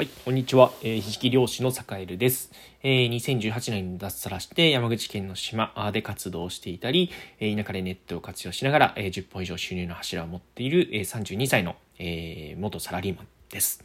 はい、こんにちは。えー、ひじき漁師の坂井です。えー、2018年に脱サラして山口県の島で活動していたり、えー、田舎でネットを活用しながら、えー、10本以上収入の柱を持っている、えー、32歳の、えー、元サラリーマンです。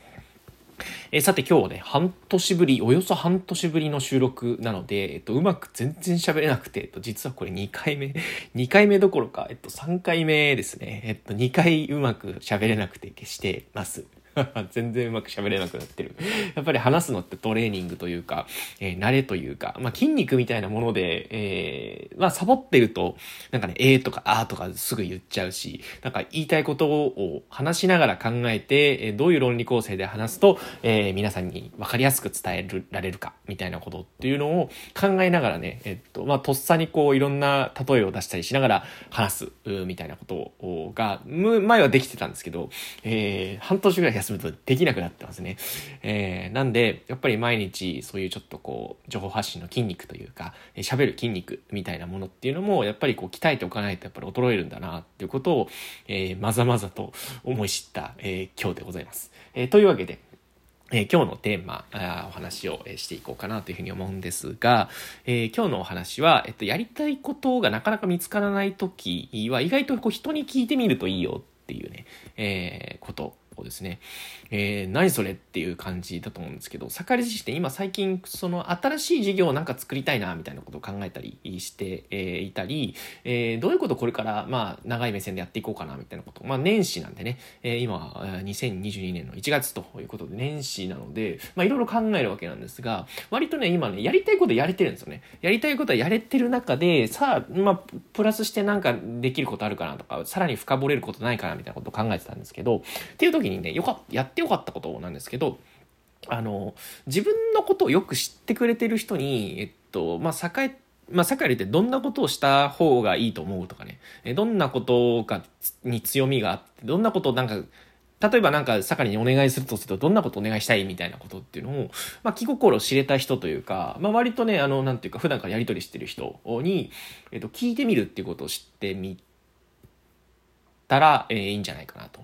えー、さて今日はね、半年ぶり、およそ半年ぶりの収録なので、えっと、うまく全然喋れなくて、えっと、実はこれ2回目、2回目どころか、えっと、3回目ですね。えっと、2回うまく喋れなくて消してます。全然うまく喋れなくなってる。やっぱり話すのってトレーニングというか、えー、慣れというか、まあ、筋肉みたいなもので、えー、まあ、サボってると、なんかね、えーとかあーとかすぐ言っちゃうし、なんか言いたいことを話しながら考えて、えー、どういう論理構成で話すと、えー、皆さんに分かりやすく伝えられるか、みたいなことっていうのを考えながらね、えっと、まあ、とっさにこう、いろんな例えを出したりしながら話す、みたいなことが、前はできてたんですけど、えー、半年ぐらい休むとできなくなってますね。えー、なんで、やっぱり毎日そういうちょっとこう、情報発信の筋肉というか、喋る筋肉みたいなものっていうのも、やっぱりこう、鍛えておかないとやっぱり衰えるんだなっていうことを、えー、まざまざと思い知った、えー、今日でございます。えー、というわけで、えー、今日のテーマあ、お話をしていこうかなというふうに思うんですが、えー、今日のお話は、えっと、やりたいことがなかなか見つからないときは、意外とこう人に聞いてみるといいよっていうね、えー、ことをですね、えー、何それっていう感じだと思うんですけど、盛り自身って今最近、その新しい事業をなんか作りたいな、みたいなことを考えたりして、えー、いたり、えー、どういうことこれから、まあ、長い目線でやっていこうかな、みたいなこと。まあ、年始なんでね、えー、今、2022年の1月ということで、年始なので、まあ、いろいろ考えるわけなんですが、割とね、今ね、やりたいことやれてるんですよね。やりたいことはやれてる中で、さあ、まあ、プラスしてなんかできることあるかなとか、さらに深掘れることないかな、みたいなことを考えてたんですけど、っていう時にね、よか、やってよかったことなんですけど、あの、自分のことをよく知ってくれてる人に、えっと、まあ、栄えまあ、サカリってどんなことをした方がいいと思うとかね、どんなことが、に強みがあって、どんなことをなんか、例えばなんか、サカリにお願いするとすると、どんなことお願いしたいみたいなことっていうのを、まあ、気心知れた人というか、まあ、割とね、あの、なんていうか、普段からやりとりしてる人に、えっと、聞いてみるっていうことを知ってみたら、えー、いいんじゃないかなと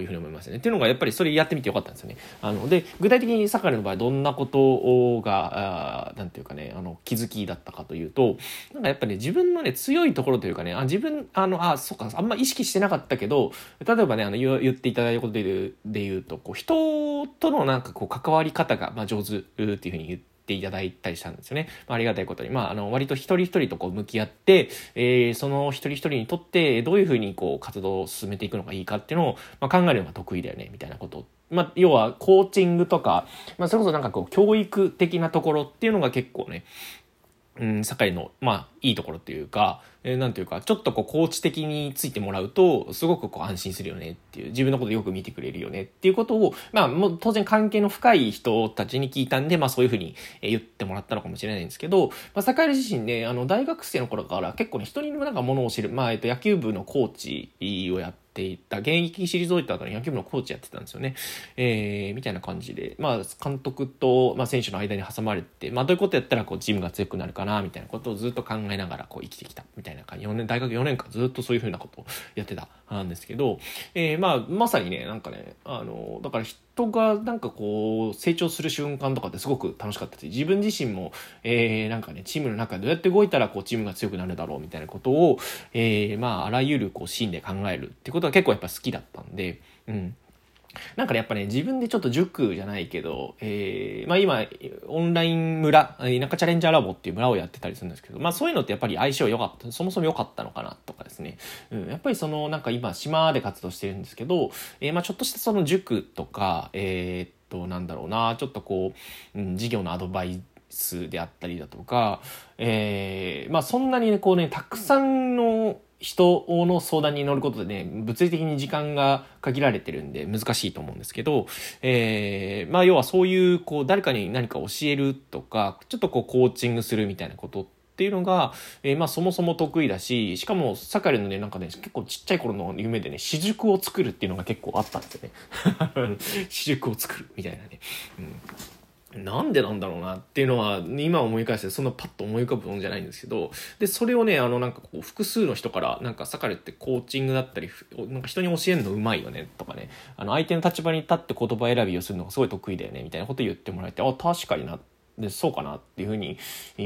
いうふうに思いますね。っていうのがやっぱりそれやってみてよかったんですよね。あので具体的にサカリの場合どんなことが何て言うかねあの気づきだったかというとなんかやっぱ、ね、自分のね強いところというかねあ自分あのあそっかあんま意識してなかったけど例えばねあの言っていただいたことで言うで言うとこう人とのなんかこう関わり方が、まあ、上手っていうふうに言ってていただいたりしたんですよね。まあ、ありがたいことに。まあ、あの、割と一人一人とこう向き合って、えー、その一人一人にとってどういうふうにこう活動を進めていくのがいいかっていうのを、まあ、考えるのが得意だよね、みたいなことまあ、要はコーチングとか、まあ、それこそなんかこう教育的なところっていうのが結構ね、うん、堺の、まあ、いいところっていうか、えー、なんていうか、ちょっとこう、コーチ的についてもらうと、すごくこう、安心するよねっていう、自分のことよく見てくれるよねっていうことを、まあ、もう当然関係の深い人たちに聞いたんで、まあ、そういうふうに言ってもらったのかもしれないんですけど、まあ、坂井自身ね、あの、大学生の頃から結構ね、人になんか物を知る、まあ、えっと、野球部のコーチをやって、ていた、現役退いた後に野球部のコーチやってたんですよね。えー、みたいな感じで、まあ、監督と、まあ、選手の間に挟まれて、まあ、どういうことやったら、こう、チームが強くなるかな、みたいなことをずっと考えながら、こう、生きてきた、みたいな感じ。4年、大学4年間ずっとそういうふうなことをやってた、なんですけど、えー、まあ、まさにね、なんかね、あの、だから人がなんかこう、成長する瞬間とかってすごく楽しかったし、自分自身も、えー、なんかね、チームの中でどうやって動いたら、こう、チームが強くなるだろう、みたいなことを、えー、まあ、あらゆる、こう、シーンで考えるってことは結構やっぱ好きだったんで、うん。なんかね、やっぱね、自分でちょっと塾じゃないけど、えー、まあ今、オンライン村、田舎チャレンジャーラボっていう村をやってたりするんですけど、まあそういうのってやっぱり相性良かった、そもそも良かったのかなとかですね。うん、やっぱりその、なんか今、島で活動してるんですけど、えー、まあちょっとしたその塾とか、えー、と、なんだろうな、ちょっとこう、うん、事業のアドバイスであったりだとか、えー、まあそんなにね、こうね、たくさんの、人の相談に乗ることでね、物理的に時間が限られてるんで難しいと思うんですけど、えー、まあ要はそういう、こう、誰かに何か教えるとか、ちょっとこう、コーチングするみたいなことっていうのが、えー、まあそもそも得意だし、しかも、サカレのね、なんかね、結構ちっちゃい頃の夢でね、私塾を作るっていうのが結構あったんですよね。私塾を作るみたいなね。うんなんでなんだろうなっていうのは、今思い返してそんなパッと思い浮かぶものじゃないんですけど、で、それをね、あの、なんかこう、複数の人から、なんか、サカルってコーチングだったり、なんか人に教えるのうまいよね、とかね、あの、相手の立場に立って言葉選びをするのがすごい得意だよね、みたいなこと言ってもらえて、あ、確かにな、で、そうかなっていうふうに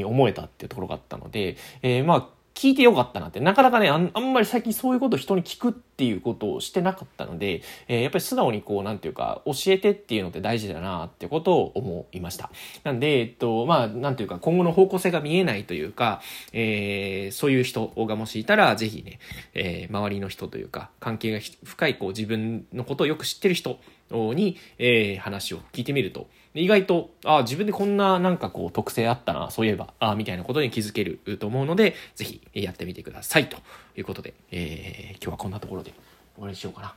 思えたっていうところがあったので、えー、まあ、聞いてよかったなって、なかなかねあん、あんまり最近そういうことを人に聞くっていうことをしてなかったので、えー、やっぱり素直にこう、なんていうか、教えてっていうのって大事だなってことを思いました。なんで、えっと、まあ、なんていうか、今後の方向性が見えないというか、えー、そういう人がもしいたら、ぜひね、えー、周りの人というか、関係が深い、こう、自分のことをよく知ってる人に、えー、話を聞いてみると、意外と、あ自分でこんななんかこう特性あったな、そういえば、あみたいなことに気づけると思うので、ぜひやってみてください。ということで、えー、今日はこんなところで終わりにしようかな。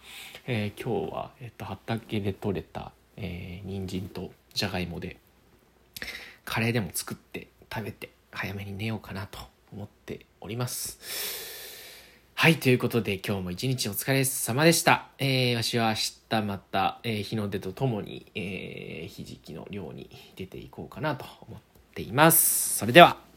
えー、今日は、えっと、畑で採れた、えー、人参とじゃがいもで、カレーでも作って食べて早めに寝ようかなと思っております。はい、ということで今日も一日お疲れ様でした。えー、わしは明日また、えー、日の出とともに、えー、ひじきの漁に出ていこうかなと思っています。それでは。